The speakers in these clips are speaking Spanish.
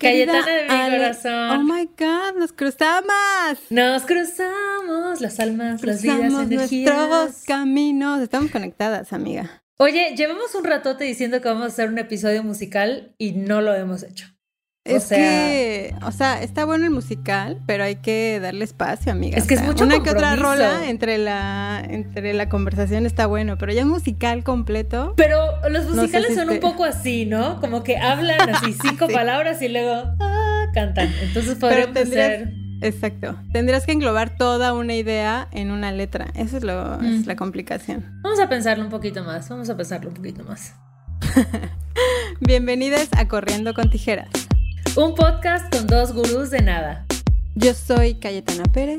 Cayetana de mi Ale. corazón. Oh my God, nos cruzamos. Nos cruzamos las almas, las vidas, Cruzamos nuestros energías. caminos. Estamos conectadas, amiga. Oye, llevamos un ratote diciendo que vamos a hacer un episodio musical y no lo hemos hecho. O Es sea- que, o sea, está bueno el musical, pero hay que darle espacio, amiga. Es que O es mucho Una que otra rola entre la, entre la conversación está bueno, pero ya un musical completo. Pero los No sé musicales si son un poco así, ¿no? Como que hablan así cinco Sí. palabras y luego ah, cantan. Entonces podríamos tendrías- hacer... Exacto. Tendrías que englobar toda una idea en una letra. Eso es, lo, esa es Mm. la complicación. Vamos a pensarlo un poquito más, vamos a pensarlo un poquito más. Bienvenidas a Corriendo con Tijeras. Un podcast con dos gurús de nada. Yo soy Cayetana Pérez.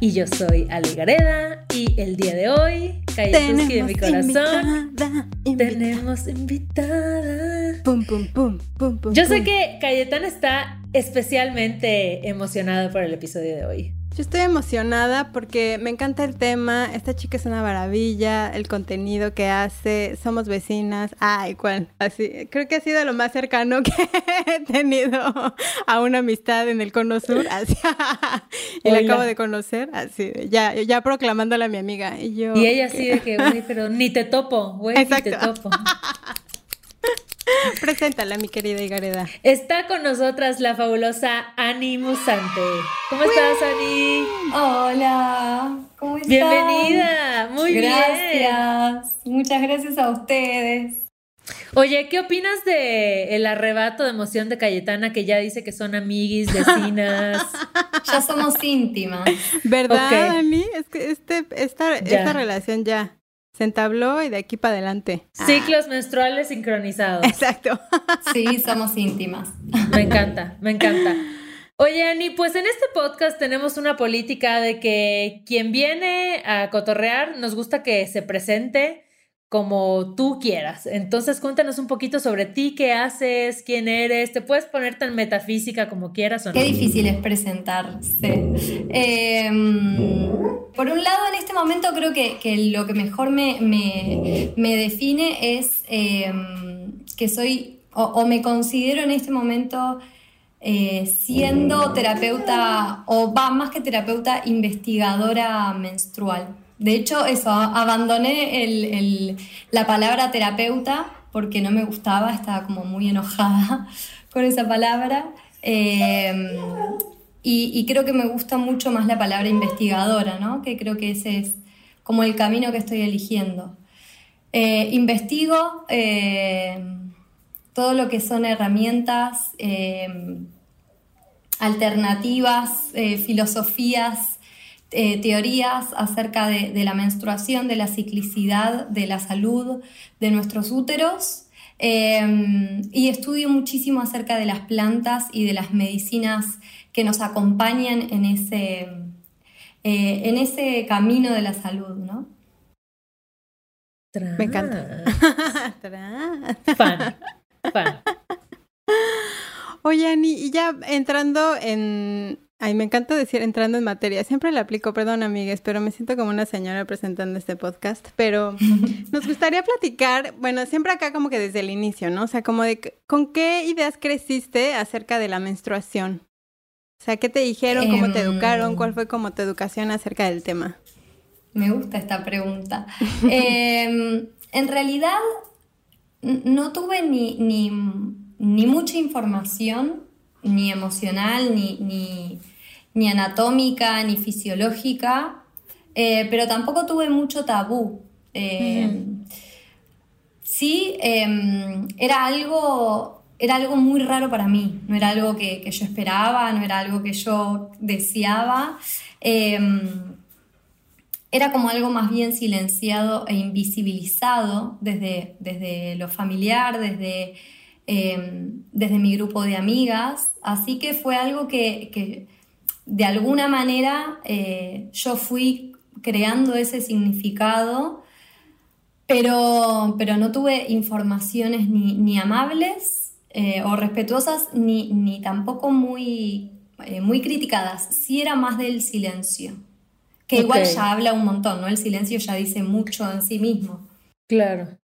Y yo soy Ale Gareda y el día de hoy, Cayetuski de mi corazón, invitada, invitada. tenemos invitada. Pum, pum, pum, pum, pum. Yo sé que Cayetana está especialmente emocionada por el episodio de hoy. Yo estoy emocionada porque me encanta el tema. Esta chica es una maravilla. El contenido que hace. Somos vecinas. Ay, ¿cuál? Así. Creo que ha sido lo más cercano que he tenido a una amistad en el Cono Sur. Así. y la acabo de conocer. Así. Ya, ya proclamándola a mi amiga. Y yo. Y ella así de que, güey, pero ni te topo, güey, ni te topo. Preséntala, mi querida Igareda. Está con nosotras la fabulosa Ani Musante. ¿Cómo estás, Ani? Hola, ¿cómo están? Bienvenida, muy bien. Gracias, muchas gracias a ustedes. Oye, ¿qué opinas de el arrebato de emoción de Cayetana que ya dice que son amiguis, vecinas? Ya somos íntimas. ¿Verdad, Ok. Dani? Es que este, esta, esta relación ya se entabló y de aquí para adelante. Ciclos menstruales sincronizados. Exacto. Sí, somos íntimas. Me encanta, me encanta. Oye, Ani, pues en este podcast tenemos una política de que quien viene a cotorrear nos gusta que se presente como tú quieras. Entonces, cuéntanos un poquito sobre ti, qué haces, quién eres. Te puedes poner tan metafísica como quieras o no. Qué difícil es presentarse. Eh, por un lado, en este momento creo que, que lo que mejor me, me- define es eh, que soy, o, o me considero en este momento eh, siendo terapeuta, o va más que terapeuta, investigadora menstrual. De hecho, eso, abandoné la palabra terapeuta porque no me gustaba, estaba como muy enojada con esa palabra. Eh, y, creo que me gusta mucho más la palabra investigadora, ¿no? Que creo que ese es como el camino que estoy eligiendo. Eh, investigo eh, todo lo que son herramientas, eh, alternativas, eh, filosofías, eh, teorías acerca de, de la menstruación, de la ciclicidad, de la salud de nuestros úteros. eh, y estudio muchísimo acerca de las plantas y de las medicinas que nos acompañan en ese, eh, en ese camino de la salud, ¿no? Me encanta. Fan, fan. Oye, Ani, y ya entrando en... Ay, me encanta decir entrando en materia. Siempre la aplico, perdón, amigues, pero me siento como una señora presentando este podcast. Pero nos gustaría platicar, bueno, siempre acá como que desde el inicio, ¿no? O sea, como de con qué ideas creciste acerca de la menstruación. O sea, ¿qué te dijeron? ¿Cómo te Em. educaron? ¿Cuál fue como tu educación acerca del tema? Me gusta esta pregunta. Eh, en realidad, no tuve ni, ni, ni mucha información, ni emocional, ni, ni, ni anatómica, ni fisiológica, eh, pero tampoco tuve mucho tabú. Eh, Sí, eh, era algo, era algo muy raro para mí, no era algo que, que yo esperaba, no era algo que yo deseaba. Eh, era como algo más bien silenciado e invisibilizado desde, desde lo familiar, desde, eh, desde mi grupo de amigas. Así que fue algo que, que de alguna manera eh, yo fui creando ese significado, pero, pero no tuve informaciones ni, ni amables eh, o respetuosas, ni, ni tampoco muy, eh, muy criticadas. Sí era más del silencio. Que igual ya habla un montón, ¿no? El silencio ya dice mucho en sí mismo. Claro.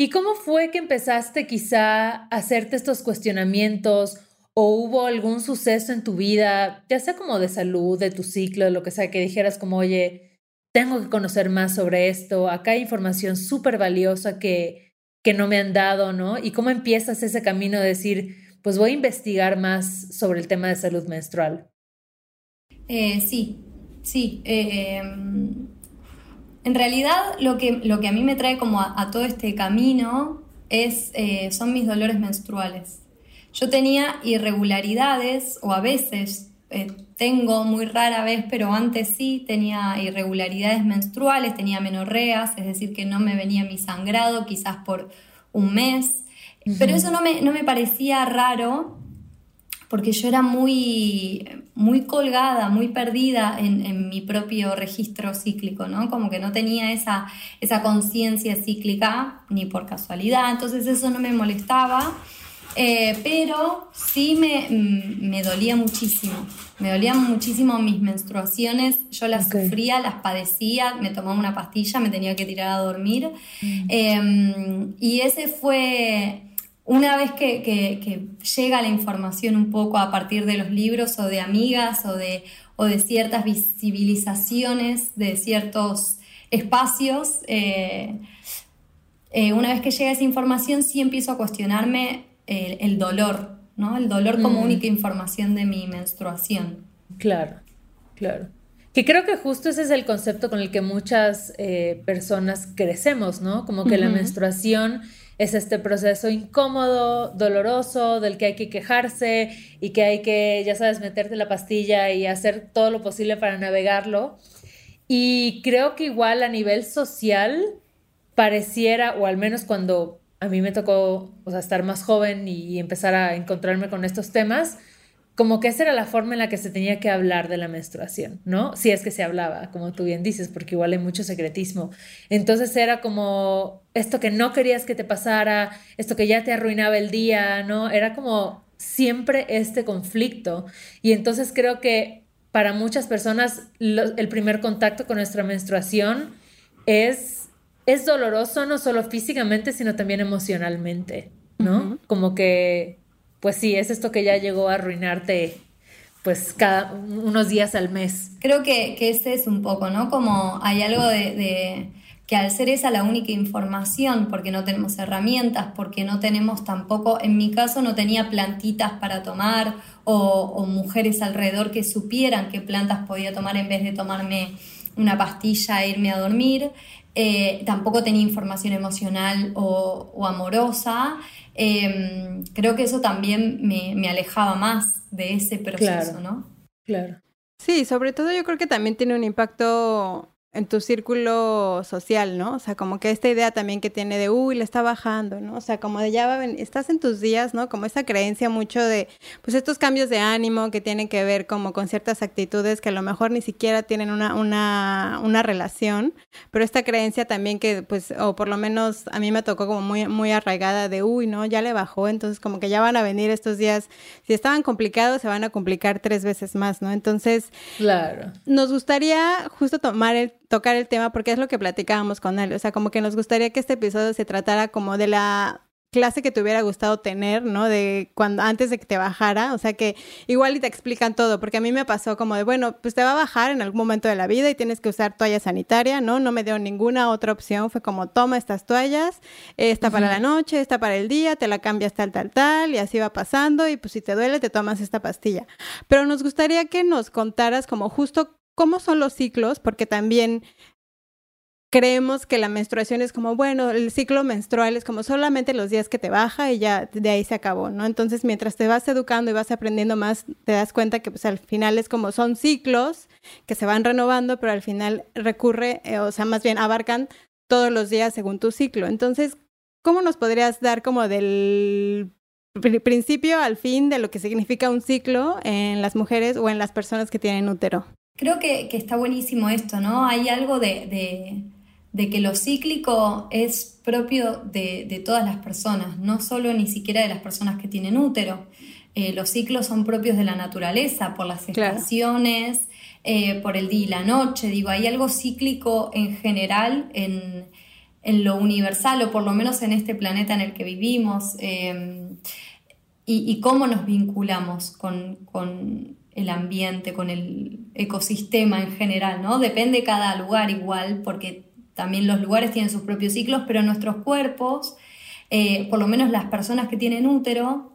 ¿Y cómo fue que empezaste quizá a hacerte estos cuestionamientos o hubo algún suceso en tu vida, ya sea como de salud, de tu ciclo, de lo que sea, que dijeras como, oye, tengo que conocer más sobre esto, acá hay información súper valiosa que, que no me han dado, ¿no? ¿Y cómo empiezas ese camino de decir, pues voy a investigar más sobre el tema de salud menstrual? Eh, sí, sí. Eh, en realidad lo que, lo que a mí me trae como a, todo este camino es, eh, son mis dolores menstruales. Yo tenía irregularidades o a veces tengo muy rara vez, pero antes sí tenía irregularidades menstruales, tenía menorreas, es decir, que no me venía mi sangrado quizás por un mes. Pero eso no me, no me parecía raro porque yo era muy, muy colgada, muy perdida en, mi propio registro cíclico, ¿no? Como que no tenía esa, esa conciencia cíclica ni por casualidad, entonces eso no me molestaba, eh, pero sí me, me, dolía muchísimo, me dolían muchísimo mis menstruaciones, yo las sufría, las padecía, me tomaba una pastilla, me tenía que tirar a dormir, mm. em, y ese fue una vez que, llega la información un poco a partir de los libros o de amigas o de, o de ciertas visibilizaciones de ciertos espacios, eh, eh, una vez que llega esa información sí empiezo a cuestionarme el, dolor, ¿no? El dolor como mm. única información de mi menstruación. Claro, claro. Que creo que justo ese es el concepto con el que muchas eh, personas crecemos, ¿no? Como que la menstruación es este proceso incómodo, doloroso, del que hay que quejarse y que hay que, ya sabes, meterte la pastilla y hacer todo lo posible para navegarlo. Y creo que igual a nivel social pareciera, o al menos cuando a mí me tocó o sea, estar más joven y empezar a encontrarme con estos temas, como que esa era la forma en la que se tenía que hablar de la menstruación, ¿no? Si es que se hablaba, como tú bien dices, porque igual hay mucho secretismo. Entonces era como esto que no querías que te pasara, esto que ya te arruinaba el día, ¿no? Era como siempre este conflicto. Y entonces creo que para muchas personas el primer contacto con nuestra menstruación es, es doloroso no solo físicamente, sino también emocionalmente, ¿no? Como que pues sí, es esto que ya llegó a arruinarte pues cada unos días al mes. Creo que, que este es un poco, ¿no? Como hay algo de, que al ser esa la única información, porque no tenemos herramientas, porque no tenemos tampoco, en mi caso no tenía plantitas para tomar o, mujeres alrededor que supieran qué plantas podía tomar en vez de tomarme una pastilla e irme a dormir. Eh, tampoco tenía información emocional o, o amorosa. Em, creo que eso también me, alejaba más de ese proceso, ¿no? Claro. Sí, sobre todo yo creo que también tiene un impacto en tu círculo social, ¿no? O sea, como que esta idea también que tiene de, uy, le está bajando, ¿no? O sea, como de ya va, estás en tus días, ¿no? Como esa creencia mucho de, pues estos cambios de ánimo que tienen que ver como con ciertas actitudes que a lo mejor ni siquiera tienen una, una, una relación, pero esta creencia también que, pues, o por lo menos a mí me tocó como muy, muy arraigada de, uy, ¿no? Ya le bajó, entonces como que ya van a venir estos días, si estaban complicados, se van a complicar tres veces más, ¿no? Entonces, claro. Nos gustaría justo tomar el tocar el tema porque es lo que platicábamos con él. O sea, como que nos gustaría que este episodio se tratara como de la clase que te hubiera gustado tener, ¿no? De cuando antes de que te bajara, o sea que igual y te explican todo, porque a mí me pasó como de, bueno, pues te va a bajar en algún momento de la vida y tienes que usar toalla sanitaria, ¿no? No me dio ninguna otra opción, fue como toma estas toallas, esta para la noche, esta para el día, te la cambias tal tal tal y así va pasando y pues si te duele te tomas esta pastilla. Pero nos gustaría que nos contaras como justo cómo son los ciclos, porque también creemos que la menstruación es como, bueno, el ciclo menstrual es como solamente los días que te baja y ya de ahí se acabó, ¿no? Entonces, mientras te vas educando y vas aprendiendo más, te das cuenta que pues al final es como son ciclos que se van renovando, pero al final recurre, eh, o sea, más bien abarcan todos los días según tu ciclo. Entonces, ¿cómo nos podrías dar como del principio al fin de lo que significa un ciclo en las mujeres o en las personas que tienen útero? Creo que, está buenísimo esto, ¿no? Hay algo de, que lo cíclico es propio de, todas las personas, no solo ni siquiera de las personas que tienen útero. Eh, los ciclos son propios de la naturaleza, por las estaciones, eh, por el día y la noche. Digo, hay algo cíclico en general en, en lo universal, o por lo menos en este planeta en el que vivimos, em, y, cómo nos vinculamos con, el ambiente, con el ecosistema en general, ¿no? Depende cada lugar igual, porque también los lugares tienen sus propios ciclos, pero nuestros cuerpos, eh, por lo menos las personas que tienen útero,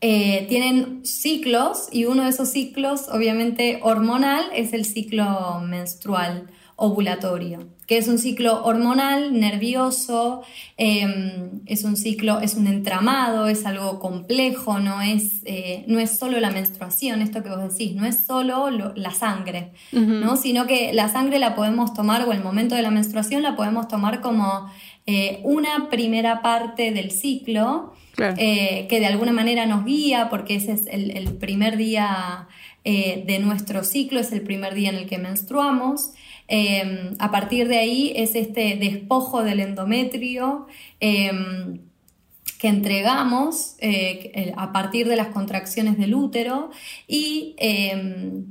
eh, tienen ciclos y uno de esos ciclos, obviamente hormonal, es el ciclo menstrual ovulatorio, que es un ciclo hormonal, nervioso, em, es un ciclo, es un entramado, es algo complejo, no es, eh, no es solo la menstruación, esto que vos decís, no es solo la sangre, ¿no? sino que la sangre la podemos tomar, o el momento de la menstruación la podemos tomar como eh, una primera parte del ciclo, eh, que de alguna manera nos guía, porque ese es el, primer día de nuestro ciclo, es el primer día en el que menstruamos. Em, a partir de ahí es este despojo del endometrio em, que entregamos eh, a partir de las contracciones del útero y em,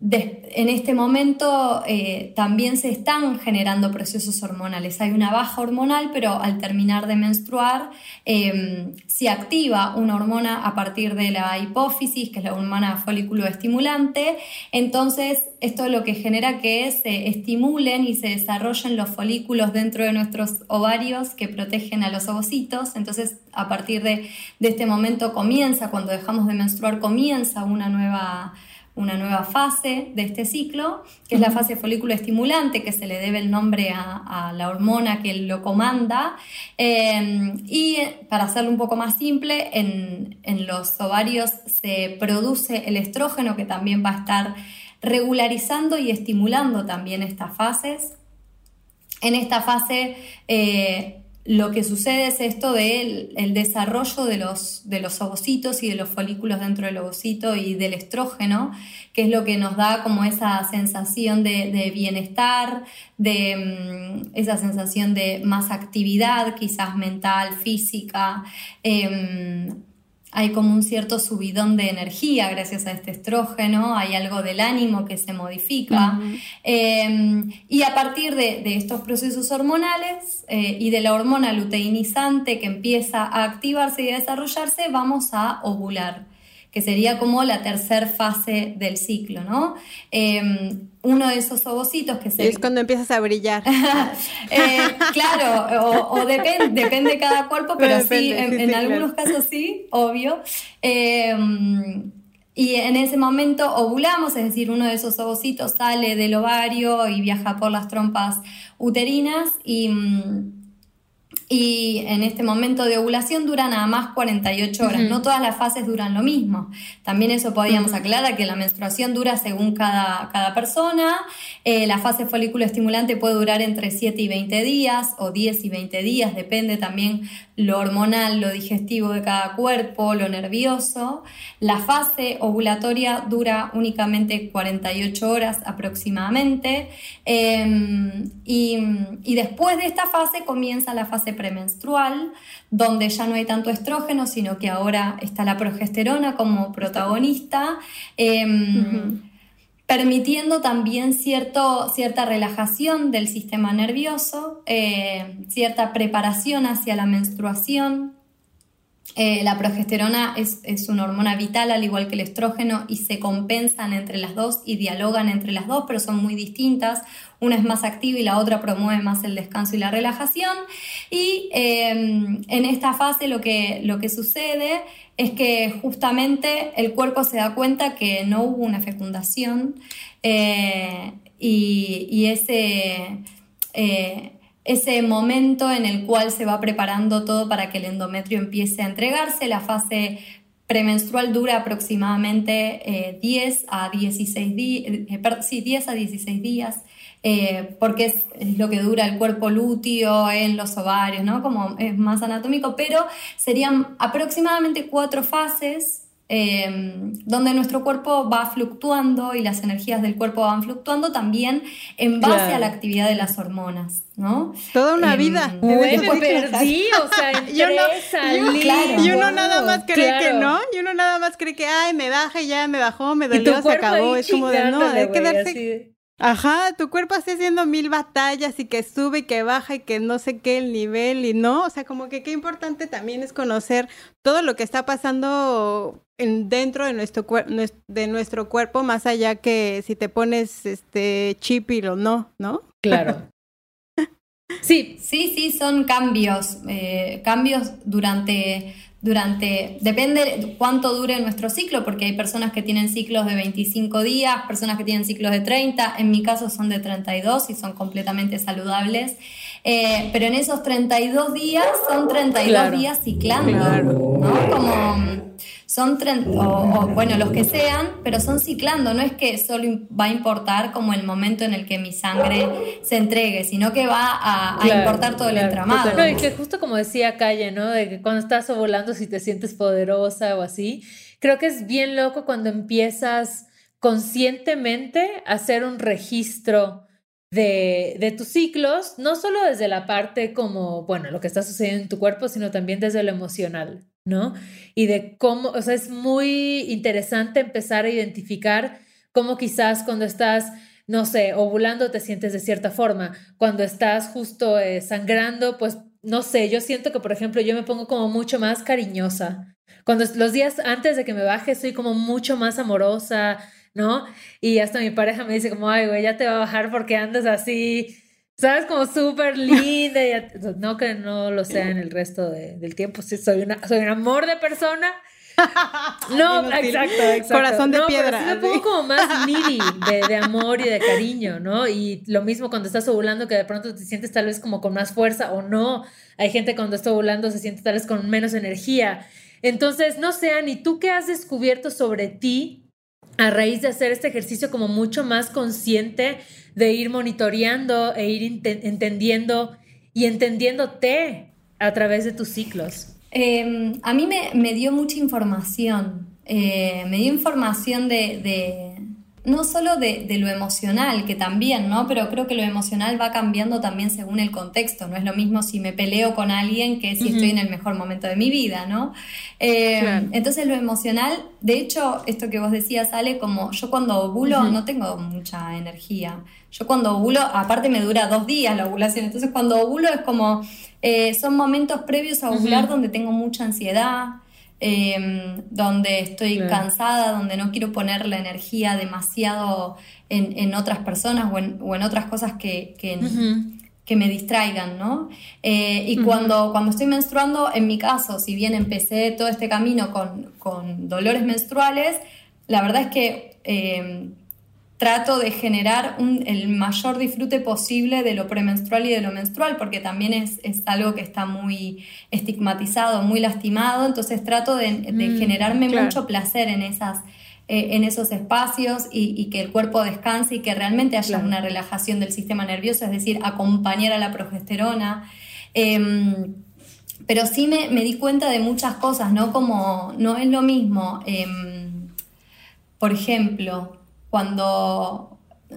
también en este momento eh, también se están generando procesos hormonales. Hay una baja hormonal, pero al terminar de menstruar em, se activa una hormona a partir de la hipófisis, que es la hormona folículo estimulante. Entonces, esto es lo que genera que se estimulen y se desarrollen los folículos dentro de nuestros ovarios que protegen a los ovocitos. Entonces, a partir de, de este momento comienza, cuando dejamos de menstruar, comienza una nueva una nueva fase de este ciclo, que es la fase folículo estimulante, que se le debe el nombre a, la hormona que lo comanda. Em, y para hacerlo un poco más simple, en, en los ovarios se produce el estrógeno que también va a estar regularizando y estimulando también estas fases. En esta fase eh, lo que sucede es esto del el desarrollo de los, de los ovocitos y de los folículos dentro del ovocito y del estrógeno, que es lo que nos da como esa sensación de, bienestar, de mm, esa sensación de más actividad, quizás mental, física. Em, hay como un cierto subidón de energía gracias a este estrógeno, hay algo del ánimo que se modifica. Em, y a partir de, estos procesos hormonales eh, y de la hormona luteinizante que empieza a activarse y a desarrollarse, vamos a ovular que sería como la tercera fase del ciclo, ¿no? Em, uno de esos ovocitos que se... Es cuando empiezas a brillar. Eh, claro, o, depende, depende de cada cuerpo, pero, sí, en, algunos casos sí, obvio. Em, y en ese momento ovulamos, es decir, uno de esos ovocitos sale del ovario y viaja por las trompas uterinas y mm, y en este momento de ovulación dura nada más 48 horas. No todas las fases duran lo mismo. También eso podíamos aclarar que la menstruación dura según cada, cada persona. Eh, la fase folículo estimulante puede durar entre 7 y 20 días o 10 y 20 días, depende también lo hormonal, lo digestivo de cada cuerpo, lo nervioso. La fase ovulatoria dura únicamente 48 horas aproximadamente. Em, y, y después de esta fase comienza la fase premenstrual, donde ya no hay tanto estrógeno, sino que ahora está la progesterona como protagonista. Em, permitiendo también cierto, cierta relajación del sistema nervioso, eh, cierta preparación hacia la menstruación, eh, la progesterona es, una hormona vital, al igual que el estrógeno, y se compensan entre las dos y dialogan entre las dos, pero son muy distintas. Una es más activa y la otra promueve más el descanso y la relajación. Y em, en esta fase lo que, lo que sucede es que justamente el cuerpo se da cuenta que no hubo una fecundación eh, y, ese... Ese momento en el cual se va preparando todo para que el endometrio empiece a entregarse. La fase premenstrual dura aproximadamente 10 eh, a 16 días, eh, sí, 10 a 16 días, eh, porque es, lo que dura el cuerpo lúteo en los ovarios, ¿no? Como es más anatómico, pero serían aproximadamente cuatro fases Em, donde nuestro cuerpo va fluctuando y las energías del cuerpo van fluctuando también en base a la actividad de las hormonas, ¿no? Toda una em, vida. Bueno, perdí, o sea, yo no, y uno nada más cree que no, y uno nada más cree que, ay, me baja y ya me bajó, me dolió, se acabó, es como de no, hay que darse... Ajá, tu cuerpo está haciendo mil batallas y que sube y que baja y que no sé qué el nivel y no, o sea, como que qué importante también es conocer todo lo que está pasando en, dentro de nuestro, de nuestro cuerpo, más allá que si te pones este chip y o no, ¿no? Claro. Sí. Sí, sí, son cambios, eh, cambios durante durante, depende de cuánto dure nuestro ciclo, porque hay personas que tienen ciclos de 25 días, personas que tienen ciclos de 30, en mi caso son de 32 y son completamente saludables, eh, pero en esos 32 días son 32 días ciclando, ¿no? Como son, o, bueno, los que sean, pero son ciclando, no es que solo va a importar como el momento en el que mi sangre se entregue, sino que va a, importar todo el entramado. No, y que justo como decía Calle, ¿no? De que cuando estás ovulando si te sientes poderosa o así, creo que es bien loco cuando empiezas conscientemente a hacer un registro de, de, tus ciclos, no solo desde la parte como, bueno, lo que está sucediendo en tu cuerpo, sino también desde lo emocional. ¿no? Y de cómo, o sea, es muy interesante empezar a identificar cómo quizás cuando estás, no sé, ovulando te sientes de cierta forma, cuando estás justo eh, sangrando, pues, no sé, yo siento que, por ejemplo, yo me pongo como mucho más cariñosa. Cuando los días antes de que me baje, soy como mucho más amorosa, ¿no? Y hasta mi pareja me dice como, ay, güey, ya te va a bajar porque andas así, ¿Sabes? Como súper linda. no que no lo sea en el resto del tiempo. Sí, soy, una, soy un amor de persona. No, exacto, exacto. Corazón de piedra. Pero sí me pongo como más needy de, de, amor y de cariño, ¿no? Y lo mismo cuando estás ovulando, que de pronto te sientes tal vez como con más fuerza o no. Hay gente cuando está ovulando se siente tal vez con menos energía. Entonces, no sé, Ani, ¿tú qué has descubierto sobre ti a raíz de hacer este ejercicio como mucho más consciente de ir monitoreando e ir entendiendo y entendiéndote a través de tus ciclos? Em, a mí me, dio mucha información, eh, me dio información de, no solo de, lo emocional, que también, ¿no? Pero creo que lo emocional va cambiando también según el contexto. No es lo mismo si me peleo con alguien que si estoy en el mejor momento de mi vida, ¿no? Eh, entonces lo emocional, de hecho, esto que vos decías, sale como yo cuando ovulo no tengo mucha energía. Yo cuando ovulo, aparte me dura dos días la ovulación, entonces cuando ovulo es como, eh, son momentos previos a ovular donde tengo mucha ansiedad, Em, donde estoy cansada, donde no quiero poner la energía demasiado en, otras personas o en, otras cosas que, que, me distraigan, ¿no? Eh, y cuando, cuando estoy menstruando, en mi caso, si bien empecé todo este camino con, con dolores menstruales, la verdad es que em, trato de generar el mayor disfrute posible de lo premenstrual y de lo menstrual, porque también es, algo que está muy estigmatizado, muy lastimado, entonces trato de, mm, generarme mucho placer en, esas, eh, en esos espacios y, que el cuerpo descanse y que realmente haya una relajación del sistema nervioso, es decir, acompañar a la progesterona. Em, pero sí me, di cuenta de muchas cosas, ¿no? Como no es lo mismo, em, por ejemplo, cuando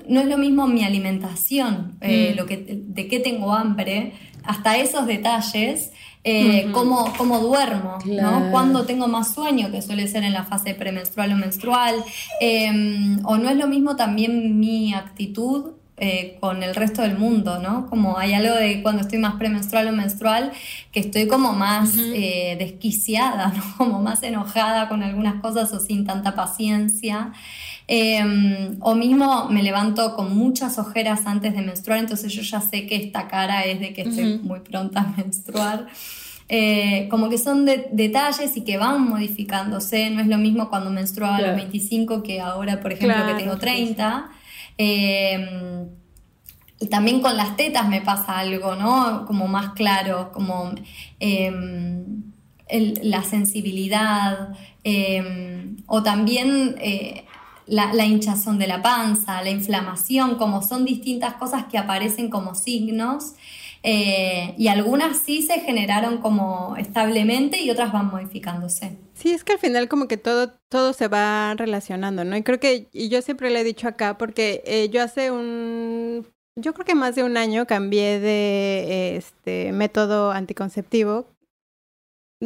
no es lo mismo mi alimentación, eh, mm. lo que, de qué tengo hambre, hasta esos detalles, eh, cómo, duermo, ¿no? Cuando tengo más sueño, que suele ser en la fase premenstrual o menstrual, em, o no es lo mismo también mi actitud eh, con el resto del mundo, ¿no? Como hay algo de cuando estoy más premenstrual o menstrual, que estoy como más desquiciada, ¿no? Como más enojada con algunas cosas o sin tanta paciencia. Em, o mismo me levanto con muchas ojeras antes de menstruar, entonces yo ya sé que esta cara es de que estoy muy pronta a menstruar. Eh, como que son detalles y que van modificándose. No es lo mismo cuando menstruaba a los 25 que ahora, por ejemplo, que tengo 30. Em, y también con las tetas me pasa algo, ¿no? Como más claro, como em, la sensibilidad. o también la, hinchazón de la panza, la inflamación, como son distintas cosas que aparecen como signos. Eh, y algunas sí se generaron como establemente y otras van modificándose. Sí, es que al final como que todo, todo se va relacionando, ¿no? Y creo que, y yo siempre le he dicho acá, porque eh, yo hace un, yo creo que más de un año cambié de este método anticonceptivo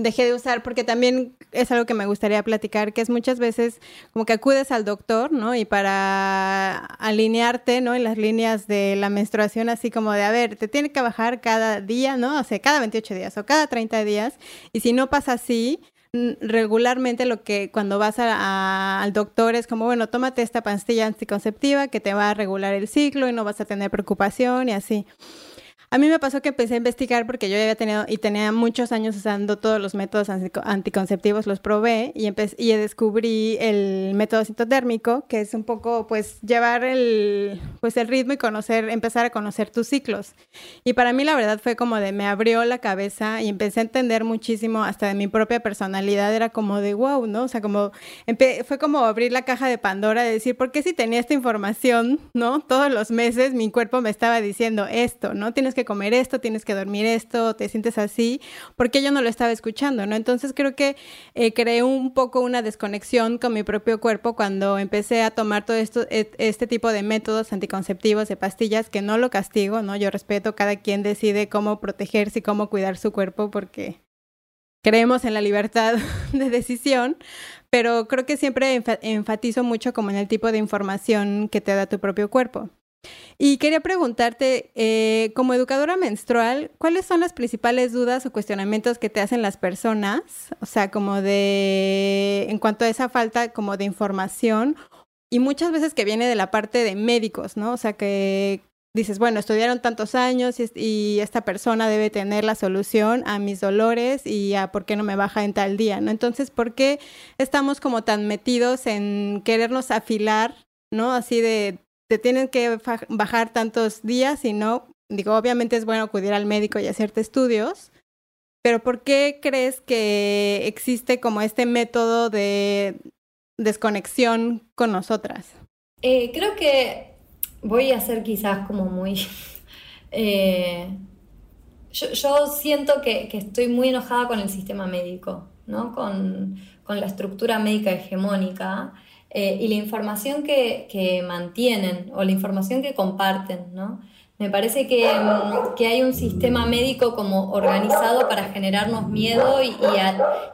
dejé de usar porque también es algo que me gustaría platicar, que es muchas veces como que acudes al doctor, ¿no? Y para alinearte, ¿no? En las líneas de la menstruación, así como de, a ver, te tiene que bajar cada día, ¿no? O sea, cada 28 días o cada 30 días. Y si no pasa así, regularmente lo que cuando vas al doctor es como, bueno, tómate esta pastilla anticonceptiva que te va a regular el ciclo y no vas a tener preocupación y así. A mí me pasó que empecé a investigar porque yo ya había tenido y tenía muchos años usando todos los métodos anticonceptivos, los probé y, y descubrí el método sintotérmico, que es un poco pues llevar el, pues, el ritmo y conocer, empezar a conocer tus ciclos. Y para mí la verdad fue como de me abrió la cabeza y empecé a entender muchísimo hasta de mi propia personalidad, era como de wow, ¿no? O sea, como fue como abrir la caja de Pandora de decir, ¿por qué si tenía esta información, ¿no? Todos los meses mi cuerpo me estaba diciendo esto, ¿no? Tienes que comer esto, tienes que dormir esto, te sientes así, porque yo no lo estaba escuchando, ¿no? Entonces creo que eh, creé un poco una desconexión con mi propio cuerpo cuando empecé a tomar todo esto, e, este tipo de métodos anticonceptivos, de pastillas, que no lo castigo, ¿no? Yo respeto, cada quien decide cómo protegerse y cómo cuidar su cuerpo porque creemos en la libertad de decisión, pero creo que siempre enfatizo mucho como en el tipo de información que te da tu propio cuerpo. Y quería preguntarte, eh, como educadora menstrual, ¿cuáles son las principales dudas o cuestionamientos que te hacen las personas? O sea, como de, en cuanto a esa falta como de información y muchas veces que viene de la parte de médicos, ¿no? O sea, que dices, bueno, estudiaron tantos años y, esta persona debe tener la solución a mis dolores y a por qué no me baja en tal día, ¿no? Entonces, ¿por qué estamos como tan metidos en querernos afilar, ¿no? Así de te tienen que bajar tantos días y no, digo, obviamente es bueno acudir al médico y hacerte estudios, pero ¿por qué crees que existe como este método de desconexión con nosotras? Eh, creo que voy a ser quizás como muy... Eh, yo, siento que, estoy muy enojada con el sistema médico, ¿no? con, con la estructura médica hegemónica eh, y la información que, mantienen o la información que comparten, ¿no? Me parece mm, que, hay un sistema médico como organizado para generarnos miedo y,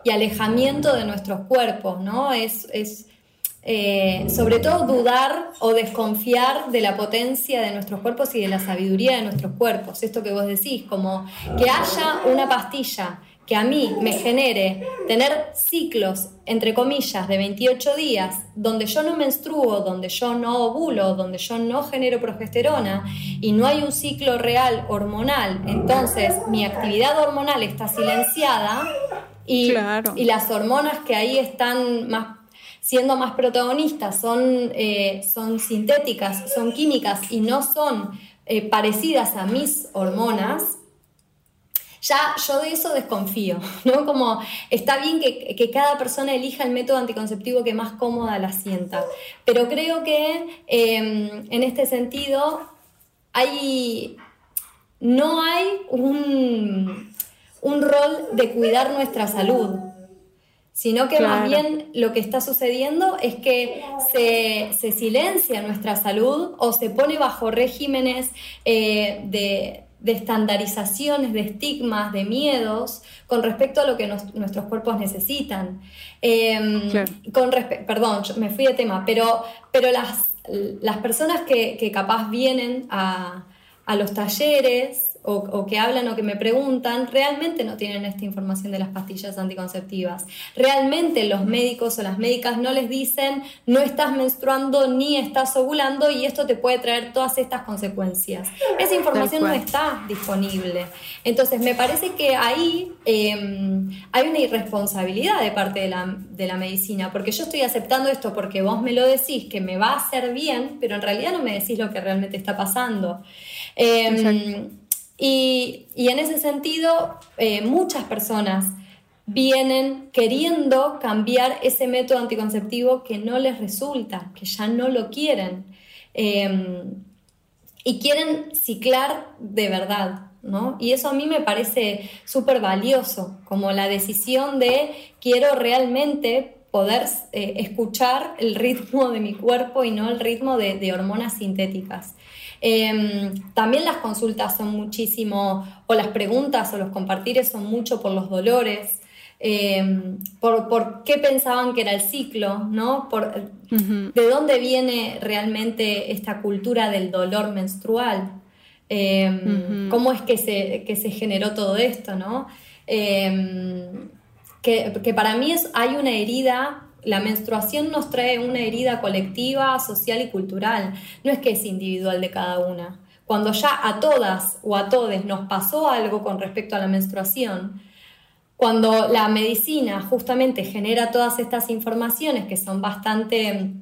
y, alejamiento de nuestros cuerpos, ¿no? Es, eh, sobre todo dudar o desconfiar de la potencia de nuestros cuerpos y de la sabiduría de nuestros cuerpos. Esto que vos decís, como que haya una pastilla que a mí me genere tener ciclos, entre comillas, de 28 días, donde yo no menstruo, donde yo no ovulo, donde yo no genero progesterona y no hay un ciclo real hormonal, entonces mi actividad hormonal está silenciada y, y las hormonas que ahí están más siendo más protagonistas son, eh, son sintéticas, son químicas y no son eh, parecidas a mis hormonas, ya yo de eso desconfío, ¿no? Como está bien que, cada persona elija el método anticonceptivo que más cómoda la sienta, pero creo que em, en este sentido hay, no hay un, un rol de cuidar nuestra salud, sino que más bien lo que está sucediendo es que se, silencia nuestra salud o se pone bajo regímenes eh, de, de estandarizaciones, de estigmas, de miedos con respecto a lo que nuestros cuerpos necesitan. Em, con perdón, me fui de tema, pero, pero las, las personas que, que capaz vienen a, a los talleres o, que hablan o que me preguntan, realmente no tienen esta información de las pastillas anticonceptivas. Realmente los médicos o las médicas no les dicen no estás menstruando ni estás ovulando y esto te puede traer todas estas consecuencias. Esa información no está disponible. Entonces me parece que ahí em, hay una irresponsabilidad de parte de la, de la medicina, porque yo estoy aceptando esto porque vos me lo decís que me va a hacer bien, pero en realidad no me decís lo que realmente está pasando. Eh, y, en ese sentido, eh, muchas personas vienen queriendo cambiar ese método anticonceptivo que no les resulta, que ya no lo quieren. Em, y quieren ciclar de verdad, ¿no? Y eso a mí me parece súper valioso, como la decisión de quiero realmente poder eh, escuchar el ritmo de mi cuerpo y no el ritmo de hormonas sintéticas. Em, también las consultas son muchísimo, o las preguntas o los compartires son mucho por los dolores. em, por, qué pensaban que era el ciclo, ¿no? Por, ¿De dónde viene realmente esta cultura del dolor menstrual? Em, ¿Cómo es que se, que se, generó todo esto, no? Que, que, para mí es, hay una herida, la menstruación nos trae una herida colectiva, social y cultural, no es que es individual de cada una. Cuando ya a todas o a todos nos pasó algo con respecto a la menstruación, cuando la medicina justamente genera todas estas informaciones que son bastante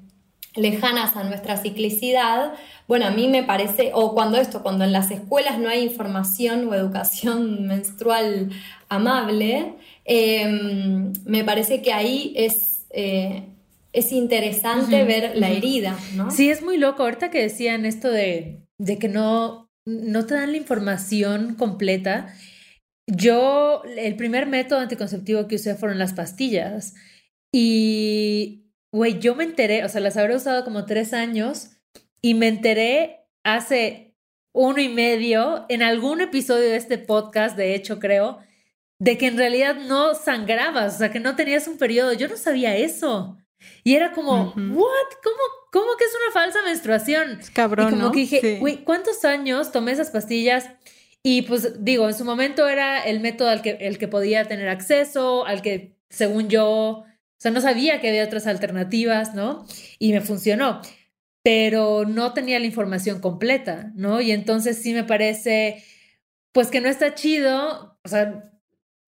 lejanas a nuestra ciclicidad, bueno, a mí me parece, o cuando esto, cuando en las escuelas no hay información o educación menstrual amable, em, me parece que ahí es, eh, es interesante ver la herida, ¿no? Sí, es muy loco. Ahorita que decían esto de, de que no, no te dan la información completa yo, el primer método anticonceptivo que usé fueron las pastillas. Y, güey, yo me enteré, o sea, las habré usado como tres años y me enteré hace uno y medio en algún episodio de este podcast, de hecho, creo, de que en realidad no sangrabas, o sea, que no tenías un periodo. Yo no sabía eso. Y era como, ¿what? ¿Cómo, ¿Cómo que es una falsa menstruación? Es cabrón. Y como que dije, güey, ¿cuántos años tomé esas pastillas? Y pues digo, en su momento era el método al que, el que podía tener acceso, al que según yo, o sea, no sabía que había otras alternativas, ¿no? Y me funcionó, pero no tenía la información completa, ¿no? Y entonces sí me parece, pues que no está chido, o sea,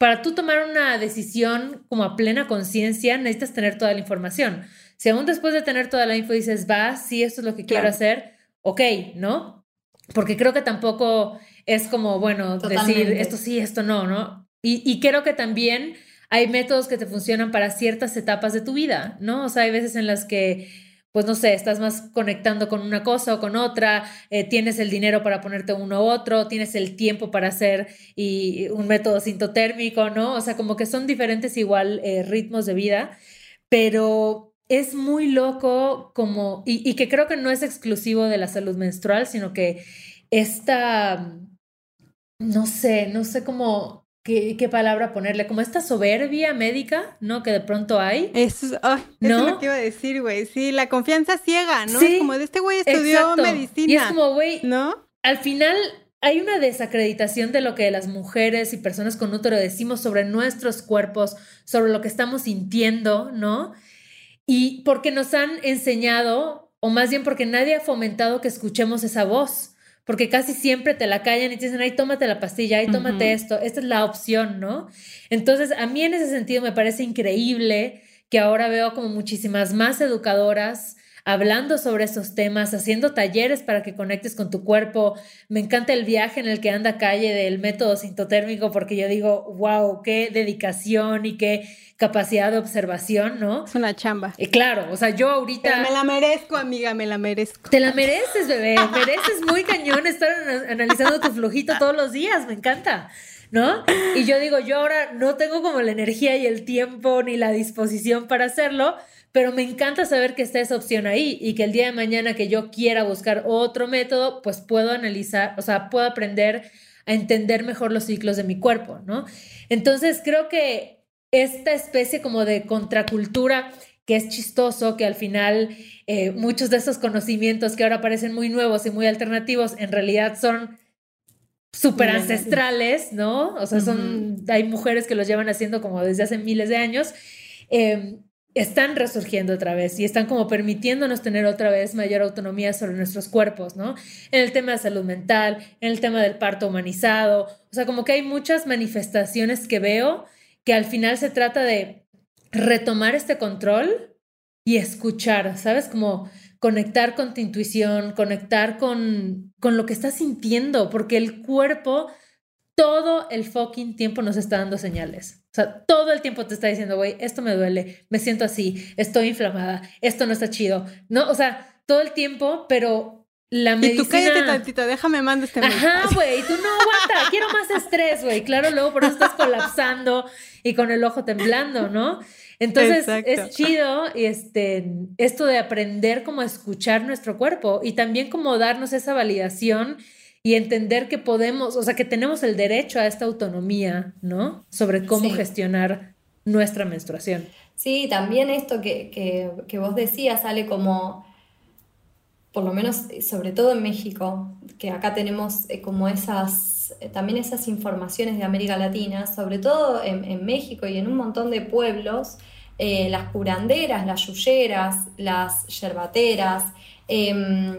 para tú tomar una decisión como a plena conciencia, necesitas tener toda la información. Si aún después de tener toda la info dices, va, sí, esto es lo que quiero hacer, ok, ¿no? Porque creo que tampoco es como, bueno, decir esto sí, esto no, ¿no? Y, y creo que también hay métodos que te funcionan para ciertas etapas de tu vida, ¿no? O sea, hay veces en las que, pues no sé, estás más conectando con una cosa o con otra, eh, tienes el dinero para ponerte uno u otro, tienes el tiempo para hacer y un método sintotérmico, ¿no? O sea, como que son diferentes igual eh, ritmos de vida, pero es muy loco como, y, y que creo que no es exclusivo de la salud menstrual, sino que esta no sé, no sé cómo, qué, qué, palabra ponerle, como esta soberbia médica, ¿no? Que de pronto hay. Eso, es, ¿No? lo que iba a decir, güey. Sí, la confianza ciega, ¿no? es como de este güey estudió medicina. Y es como, güey, ¿no? Al final hay una desacreditación de lo que las mujeres y personas con útero decimos sobre nuestros cuerpos, sobre lo que estamos sintiendo, ¿no? Y porque nos han enseñado, o más bien porque nadie ha fomentado que escuchemos esa voz porque casi siempre te la callan y te dicen, ay, tómate la pastilla, ay, tómate esto, esta es la opción, ¿no? Entonces, a mí en ese sentido me parece increíble que ahora veo como muchísimas más educadoras hablando sobre esos temas, haciendo talleres para que conectes con tu cuerpo. Me encanta el viaje en el que anda calle del método sintotérmico porque yo digo, wow, qué dedicación y qué capacidad de observación, ¿no? Es una chamba. Y claro, o sea, yo ahorita... me la merezco, amiga, me la merezco. Te la mereces, bebé. mereces muy cañón estar analizando tu flujito todos los días, me encanta. ¿No? Y yo digo, yo ahora no tengo como la energía y el tiempo ni la disposición para hacerlo, pero me encanta saber que está esa opción ahí y que el día de mañana que yo quiera buscar otro método, pues puedo analizar, o sea, puedo aprender a entender mejor los ciclos de mi cuerpo, ¿no? Entonces creo que esta especie como de contracultura que es chistoso, que al final eh, muchos de esos conocimientos que ahora parecen muy nuevos y muy alternativos, en realidad son súper ancestrales, ¿no? O sea, son, hay mujeres que los llevan haciendo como desde hace miles de años, em, están resurgiendo otra vez y están como permitiéndonos tener otra vez mayor autonomía sobre nuestros cuerpos, ¿no? En el tema de salud mental, en el tema del parto humanizado, o sea, como que hay muchas manifestaciones que veo que al final se trata de retomar este control y escuchar, ¿sabes? Como conectar con tu intuición, conectar con, con lo que estás sintiendo, porque el cuerpo todo el fucking tiempo nos está dando señales. O sea, todo el tiempo te está diciendo, güey, esto me duele, me siento así, estoy inflamada, esto no está chido. No, o sea, todo el tiempo, pero la medicina... Y tú cállate tantito, déjame mando este Ajá, güey, tú no aguanta, quiero más estrés, güey. Claro, luego por eso estás colapsando y con el ojo temblando, ¿no? Entonces es chido este, esto de aprender cómo escuchar nuestro cuerpo y también como darnos esa validación y entender que podemos, o sea, que tenemos el derecho a esta autonomía, ¿no? Sobre cómo gestionar nuestra menstruación. Sí, también esto que, que vos decías sale como por lo menos eh, sobre todo en México, que acá tenemos eh, como esas, eh, también esas informaciones de América Latina, sobre todo en, México y en un montón de pueblos, las curanderas, las yuyeras, las yerbateras, em,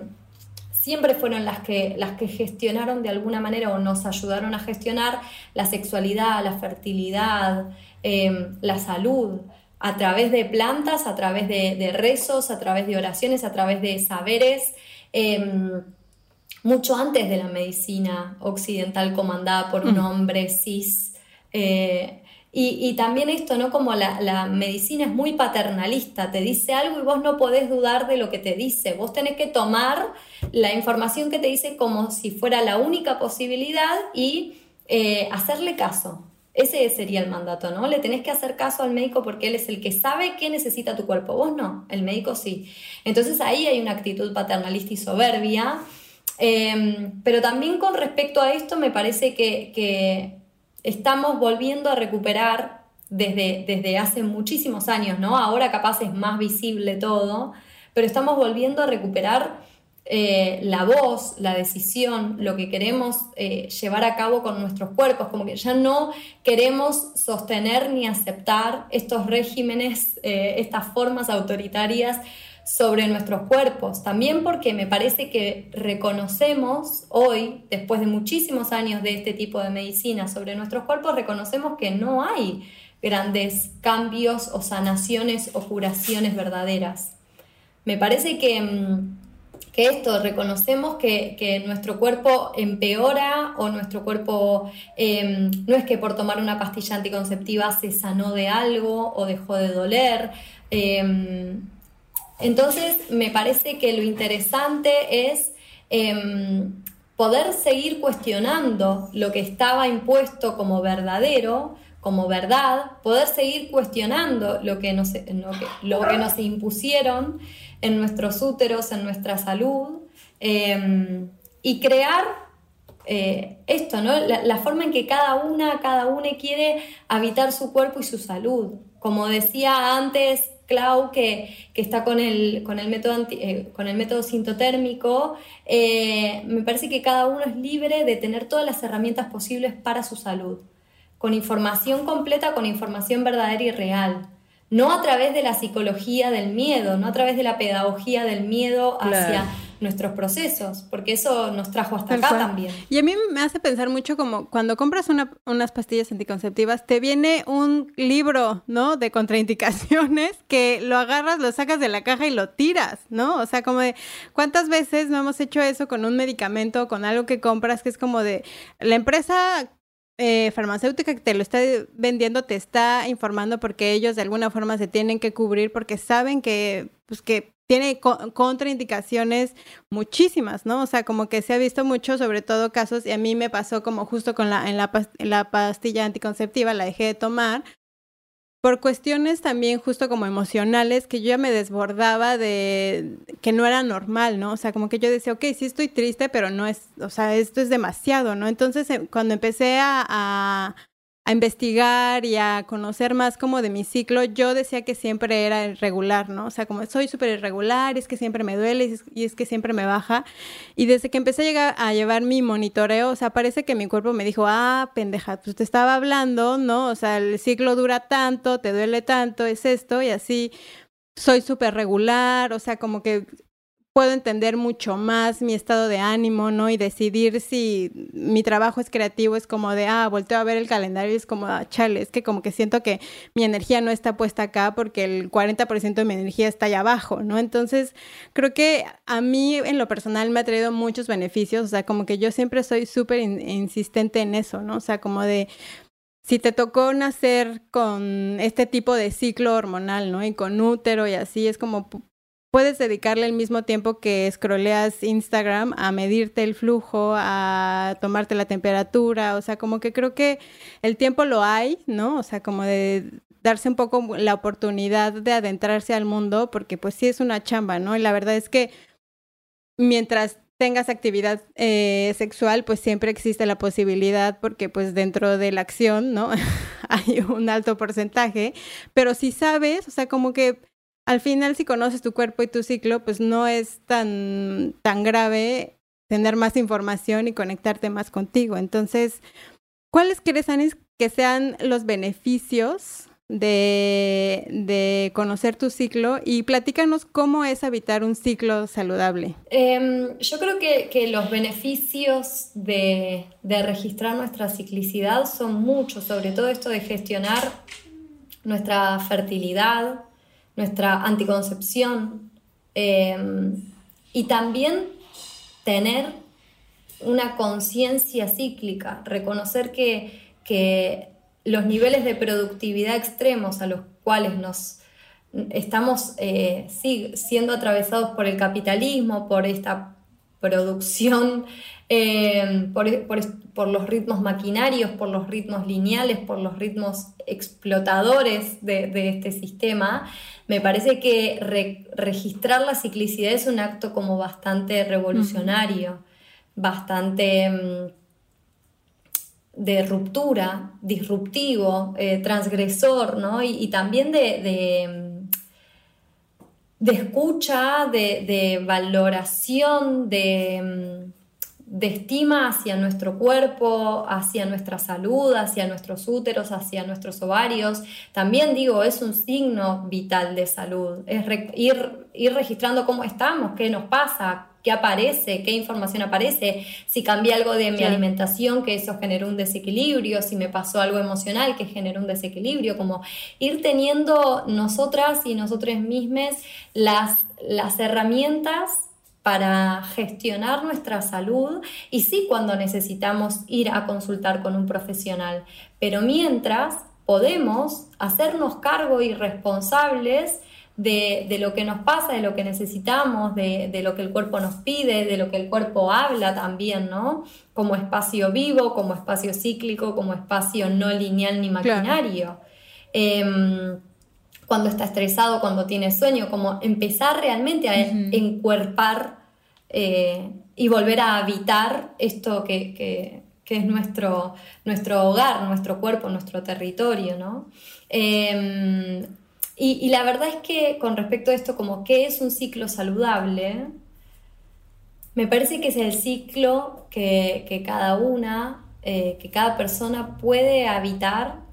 siempre fueron las que, las que gestionaron de alguna manera o nos ayudaron a gestionar la sexualidad, la fertilidad, em, la salud a través de plantas, a través de, rezos, a través de oraciones, a través de saberes, em, mucho antes de la medicina occidental comandada por un mm. hombre cis. Eh, y, también esto, ¿no? Como la, medicina es muy paternalista, te dice algo y vos no podés dudar de lo que te dice. Vos tenés que tomar la información que te dice como si fuera la única posibilidad y eh, hacerle caso. Ese sería el mandato, ¿no? Le tenés que hacer caso al médico porque él es el que sabe qué necesita tu cuerpo. Vos no, el médico sí. Entonces ahí hay una actitud paternalista y soberbia. Em, pero también con respecto a esto me parece que, estamos volviendo a recuperar desde, desde hace muchísimos años, ¿no? Ahora capaz es más visible todo, pero estamos volviendo a recuperar eh, la voz, la decisión, lo que queremos eh, llevar a cabo con nuestros cuerpos, como que ya no queremos sostener ni aceptar estos regímenes, eh, estas formas autoritarias sobre nuestros cuerpos. También porque me parece que reconocemos hoy, después de muchísimos años de este tipo de medicina sobre nuestros cuerpos, reconocemos que no hay grandes cambios o sanaciones o curaciones verdaderas. Me parece que mm, que esto, reconocemos que, nuestro cuerpo empeora o nuestro cuerpo em, no es que por tomar una pastilla anticonceptiva se sanó de algo o dejó de doler. Em, entonces, me parece que lo interesante es em, poder seguir cuestionando lo que estaba impuesto como verdadero, como verdad, poder seguir cuestionando lo que nos, lo que impusieron en nuestros úteros, en nuestra salud, em, y crear eh, esto, ¿no? La, forma en que cada una, cada uno quiere habitar su cuerpo y su salud. Como decía antes Clau, que, está con el, con el, método, eh, con el método sintotérmico, eh, me parece que cada uno es libre de tener todas las herramientas posibles para su salud, con información completa, con información verdadera y real no a través de la psicología del miedo, no a través de la pedagogía del miedo hacia nuestros procesos, porque eso nos trajo hasta acá también. Y a mí me hace pensar mucho como cuando compras unas pastillas anticonceptivas, te viene un libro, ¿no? De contraindicaciones que lo agarras, lo sacas de la caja y lo tiras, ¿no? O sea, como de, ¿cuántas veces no hemos hecho eso con un medicamento, con algo que compras que es como de, la empresa eh, farmacéutica que te lo está vendiendo te está informando porque ellos de alguna forma se tienen que cubrir porque saben que, pues, que tiene contraindicaciones muchísimas, ¿no? O sea, como que se ha visto mucho, sobre todo casos, y a mí me pasó como justo con la, en la, la pastilla anticonceptiva, la dejé de tomar, por cuestiones también justo como emocionales, que yo ya me desbordaba de que no era normal, ¿no? O sea, como que yo decía, ok, sí estoy triste, pero no es, o sea, esto es demasiado, ¿no? Entonces, em, cuando empecé a a investigar y a conocer más como de mi ciclo, yo decía que siempre era irregular, ¿no? O sea, como soy súper irregular, es que siempre me duele y es, que siempre me baja. Y desde que empecé a, llegar, a llevar mi monitoreo, o sea, parece que mi cuerpo me dijo, ah, pendeja, pues te estaba hablando, ¿no? O sea, el ciclo dura tanto, te duele tanto, es esto y así soy súper regular, o sea, como que puedo entender mucho más mi estado de ánimo, ¿no? Y decidir si mi trabajo es creativo, es como de, ah, volteo a ver el calendario y es como, ah, chale, es que como que siento que mi energía no está puesta acá porque el 40% de mi energía está allá abajo, ¿no? Entonces, creo que a mí en lo personal me ha traído muchos beneficios, o sea, como que yo siempre soy súper insistente en eso, ¿no? O sea, como de, si te tocó nacer con este tipo de ciclo hormonal, ¿no? Y con útero y así, es como puedes dedicarle el mismo tiempo que scrolleas Instagram a medirte el flujo, a tomarte la temperatura, o sea, como que creo que el tiempo lo hay, ¿no? O sea, como de darse un poco la oportunidad de adentrarse al mundo, porque pues sí es una chamba, ¿no? Y la verdad es que mientras tengas actividad eh, sexual, pues siempre existe la posibilidad, porque pues dentro de la acción, ¿no? Hay un alto porcentaje, pero si sabes, o sea, como que al final si conoces tu cuerpo y tu ciclo, pues no es tan, tan grave tener más información y conectarte más contigo. Entonces, ¿cuáles crees, Anis, que sean los beneficios de, de, conocer tu ciclo y platícanos cómo es habitar un ciclo saludable. Em, yo creo que, que los beneficios de, de, registrar nuestra ciclicidad son muchos, sobre todo esto de gestionar nuestra fertilidad, nuestra anticoncepción em, y también tener una conciencia cíclica, reconocer que, que los niveles de productividad extremos a los cuales nos estamos eh, siendo atravesados por el capitalismo, por esta producción, eh, por, los ritmos maquinarios, por los ritmos lineales, por los ritmos explotadores de, este sistema, me parece que registrar la ciclicidad es un acto como bastante revolucionario, bastante... Mm, de ruptura, disruptivo, eh, transgresor, ¿no? Y, también de, de, escucha, de, valoración, de, de, estima hacia nuestro cuerpo, hacia nuestra salud, hacia nuestros úteros, hacia nuestros ovarios. También digo, es un signo vital de salud, es ir, ir registrando cómo estamos, qué nos pasa, qué aparece, qué información aparece, si cambié algo de mi alimentación, que eso generó un desequilibrio, si me pasó algo emocional que generó un desequilibrio, como ir teniendo nosotras y nosotros mismas las, las herramientas para gestionar nuestra salud y sí cuando necesitamos ir a consultar con un profesional, pero mientras podemos hacernos cargo y responsables de, lo que nos pasa, de lo que necesitamos, de, lo que el cuerpo nos pide, de lo que el cuerpo habla también, ¿no? Como espacio vivo, como espacio cíclico, como espacio no lineal ni maquinario. Em, cuando está estresado, cuando tiene sueño, como empezar realmente a encuerpar eh, y volver a habitar esto que, es nuestro, nuestro hogar, nuestro cuerpo, nuestro territorio, ¿no? Em, y, la verdad es que con respecto a esto, como qué es un ciclo saludable, me parece que es el ciclo que, cada una, eh, que cada persona puede habitar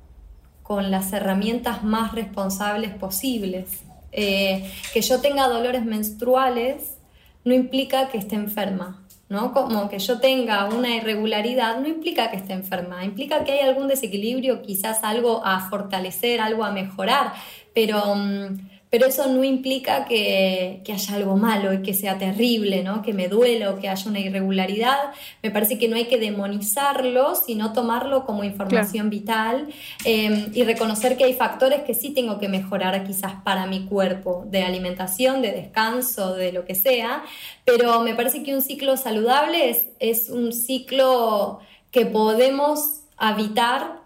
con las herramientas más responsables posibles. Eh, que yo tenga dolores menstruales no implica que esté enferma. ¿no? Como que yo tenga una irregularidad no implica que esté enferma, implica que hay algún desequilibrio, quizás algo a fortalecer, algo a mejorar, pero, mm, pero eso no implica que, haya algo malo y que sea terrible, ¿no? que me duela o que haya una irregularidad. Me parece que no hay que demonizarlo, sino tomarlo como información vital em, y reconocer que hay factores que sí tengo que mejorar quizás para mi cuerpo, de alimentación, de descanso, de lo que sea, pero me parece que un ciclo saludable es, es un ciclo que podemos habitar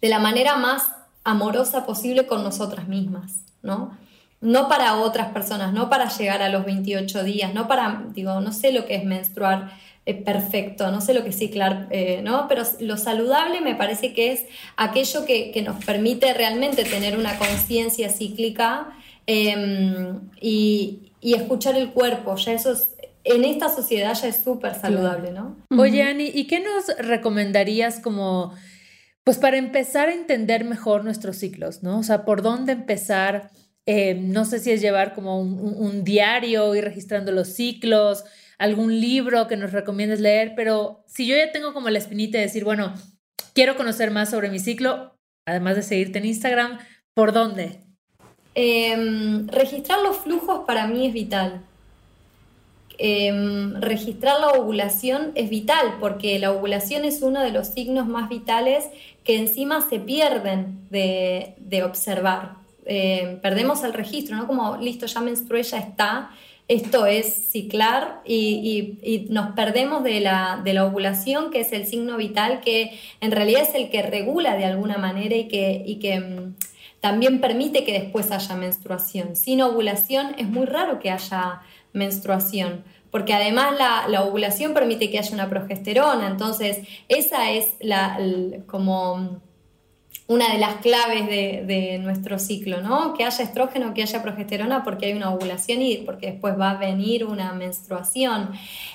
de la manera más amorosa posible con nosotras mismas, ¿no? No para otras personas, no para llegar a los 28 días, no para, digo, no sé lo que es menstruar eh, perfecto, no sé lo que es ciclar, eh, ¿no? Pero lo saludable me parece que es aquello que, nos permite realmente tener una conciencia cíclica em, y, escuchar el cuerpo, ya eso es, en esta sociedad ya es súper saludable, ¿no? Oye, Ani, ¿y qué nos recomendarías como pues para empezar a entender mejor nuestros ciclos, ¿no? O sea, por dónde empezar. Eh, no sé si es llevar como un, diario, ir registrando los ciclos, algún libro que nos recomiendes leer, pero si yo ya tengo como la espinita de decir, bueno, quiero conocer más sobre mi ciclo, además de seguirte en Instagram, ¿por dónde? Em, registrar los flujos para mí es vital. Em, registrar la ovulación es vital porque la ovulación es uno de los signos más vitales que encima se pierden de, observar. Em, perdemos el registro, ¿no? Como, listo, ya menstrué, ya está, esto es ciclar y, nos perdemos de la, de la, ovulación, que es el signo vital que en realidad es el que regula de alguna manera y que, y que em, también permite que después haya menstruación. Sin ovulación es muy raro que haya menstruación, porque además la, ovulación permite que haya una progesterona, entonces esa es la, como una de las claves de, nuestro ciclo, ¿no? Que haya estrógeno, que haya progesterona, porque hay una ovulación y porque después va a venir una menstruación.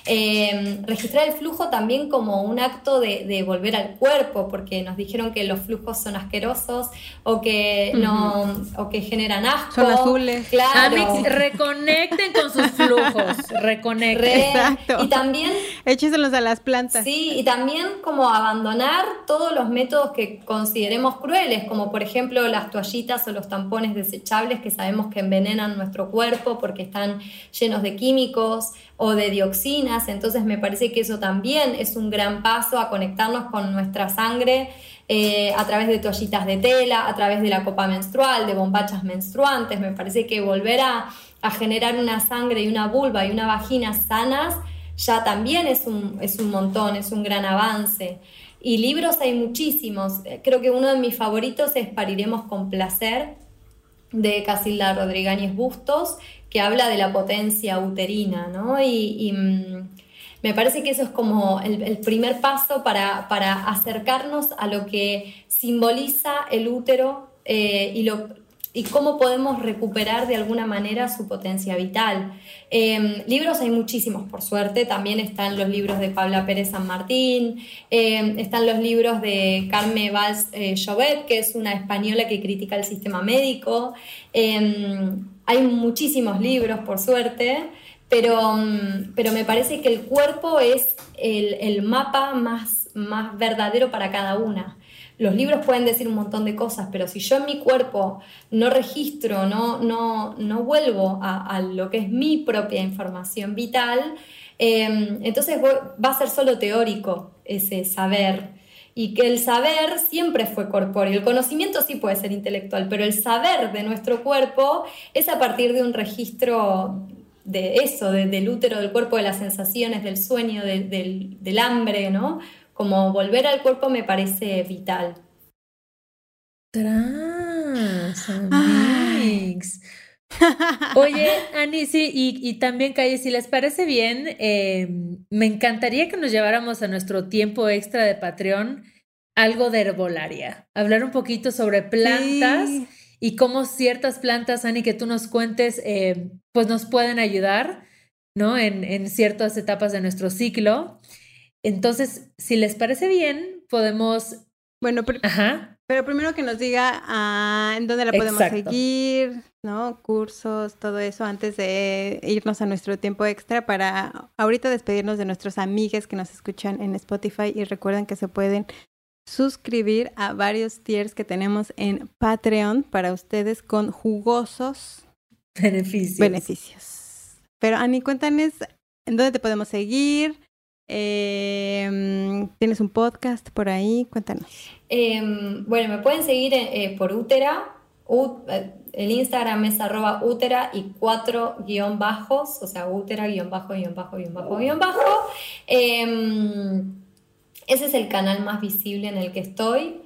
Eh, registrar el flujo también como un acto de, volver al cuerpo, porque nos dijeron que los flujos son asquerosos o que no, o que generan asco. Son azules. Claro. reconecten con sus flujos, reconecten. Exacto. Y también... Écheselos a las plantas. Sí, y también como abandonar todos los métodos que consideremos crueles, como por ejemplo las toallitas o los tampones desechables que sabemos que envenenan nuestro cuerpo porque están llenos de químicos o de dioxinas. Entonces me parece que eso también es un gran paso a conectarnos con nuestra sangre eh, a través de toallitas de tela, a través de la copa menstrual, de bombachas menstruantes. Me parece que volver a, a generar una sangre y una vulva y una vagina sanas ya también es un, es un montón, es un gran avance. Y libros hay muchísimos. Creo que uno de mis favoritos es Pariremos con placer, de Casilda Rodríguez Bustos, que habla de la potencia uterina, ¿no? Y, mm, me parece que eso es como el, primer paso para, para, acercarnos a lo que simboliza el útero eh, y lo, y cómo podemos recuperar de alguna manera su potencia vital. Em, libros hay muchísimos, por suerte. También están los libros de Paula Pérez San Martín, em, están los libros de Carme Valls eh, que es una española que critica el sistema médico. Em, hay muchísimos libros, por suerte. Pero, pero, me parece que el cuerpo es el, el mapa más, más verdadero para cada una los libros pueden decir un montón de cosas, pero si yo en mi cuerpo no registro, no, no, no vuelvo a, lo que es mi propia información vital, em, entonces va a ser solo teórico ese saber. Y que el saber siempre fue corpóreo. El conocimiento sí puede ser intelectual, pero el saber de nuestro cuerpo es a partir de un registro de eso, del útero, del cuerpo, de las sensaciones, del sueño, del, del hambre, ¿no? Como volver al cuerpo me parece vital. Trans, Oye, Ani, sí, y, también, Calle, si les parece bien, em, me encantaría que nos lleváramos a nuestro tiempo extra de Patreon algo de herbolaria, hablar un poquito sobre plantas y cómo ciertas plantas, Ani, que tú nos cuentes, em, pues nos pueden ayudar, ¿no? En, en ciertas etapas de nuestro ciclo. Entonces, si les parece bien, podemos... Bueno, pero, pero primero que nos diga ah, en dónde la podemos seguir, ¿no? Cursos, todo eso, antes de irnos a nuestro tiempo extra para ahorita despedirnos de nuestros amigues que nos escuchan en Spotify y recuerden que se pueden suscribir a varios tiers que tenemos en Patreon para ustedes con jugosos beneficios. beneficios. Pero Ani, cuéntanos en dónde te podemos seguir, Em, ¿Tienes un podcast por ahí? Cuéntanos. Em, bueno, me pueden seguir eh, por Útera. Eh, el Instagram es arroba útera y cuatro guion bajos, o sea, útera guion bajo, guion bajo, guion bajo, guion bajo. Em, ese es el canal más visible en el que estoy.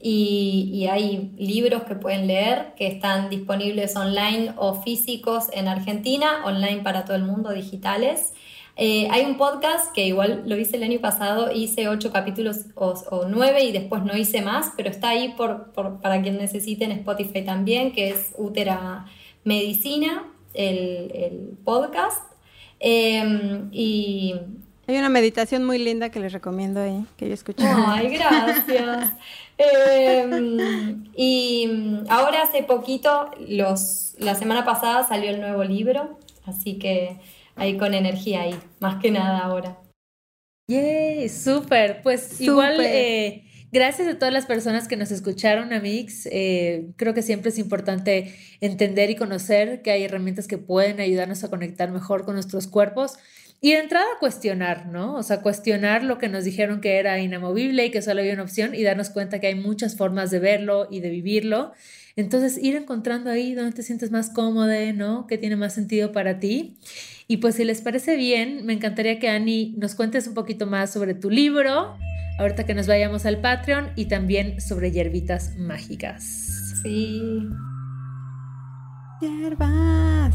y, hay libros que pueden leer que están disponibles online o físicos en Argentina, online para todo el mundo, digitales. Eh, hay un podcast que igual lo hice el año pasado, hice ocho capítulos o, nueve y después no hice más, pero está ahí por, para quien necesite en Spotify también, que es Útera Medicina, el, podcast. Em, y hay una meditación muy linda que les recomiendo ahí, que yo escuché. Ay, gracias. Em, y ahora hace poquito, los, la semana pasada salió el nuevo libro, así que ahí con energía ahí, más que nada ahora. Yay, súper. Pues igual, eh, gracias a todas las personas que nos escucharon, Amix. Eh, creo que siempre es importante entender y conocer que hay herramientas que pueden ayudarnos a conectar mejor con nuestros cuerpos. Y de entrada cuestionar, ¿no? O sea, cuestionar lo que nos dijeron que era inamovible y que solo había una opción y darnos cuenta que hay muchas formas de verlo y de vivirlo. Entonces, ir encontrando ahí donde te sientes más cómodo, ¿no? Que tiene más sentido para ti. Y pues si les parece bien, me encantaría que Ani nos cuentes un poquito más sobre tu libro, ahorita que nos vayamos al Patreon, y también sobre hierbitas mágicas. Sí. Hierbas.